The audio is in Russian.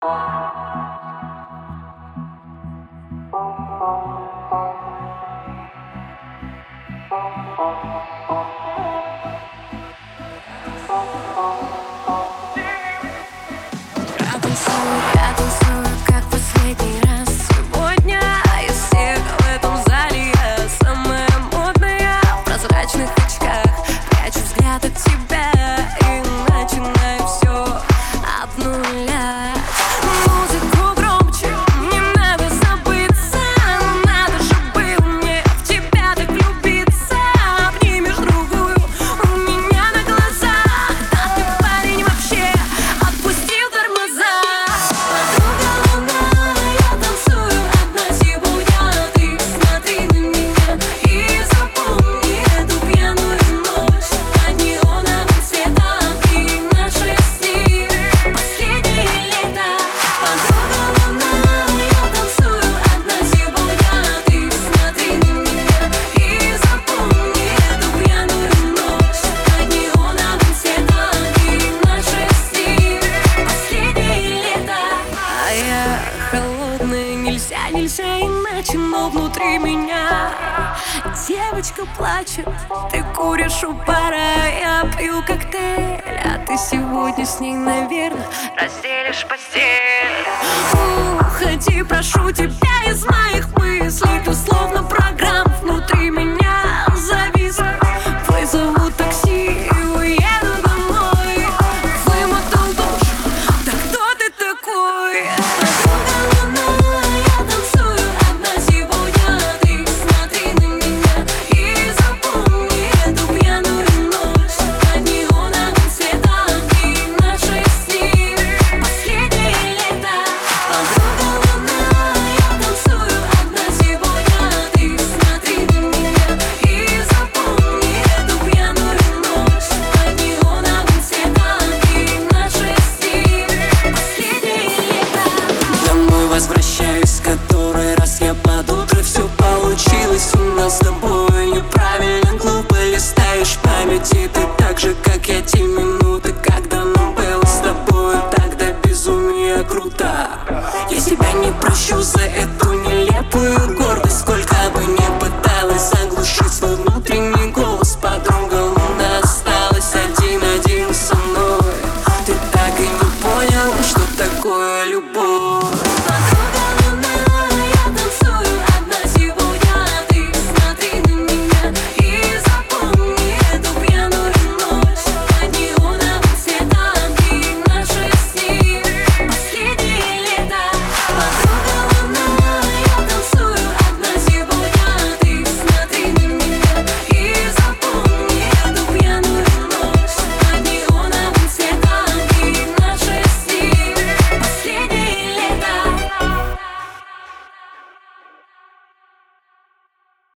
Я нельзя, иначе Но внутри меня девочка плачет. Ты куришь у пара, я пью коктейль А ты сегодня с ней, наверное, разделишь постель. Уходи, прошу тебя из моих мыслей который раз я под утро Все получилось у нас с тобой. Неправильно, глупо листаешь памяти Ты так же, как я, те минуты Когда нам было с тобой. Тогда безумие круто. Я себя не прощу за эту нелепую гордость. Сколько бы ни пыталась заглушить свой внутренний голос Подруга луна осталась один-один со мной. Ты так и не понял, что такое любовь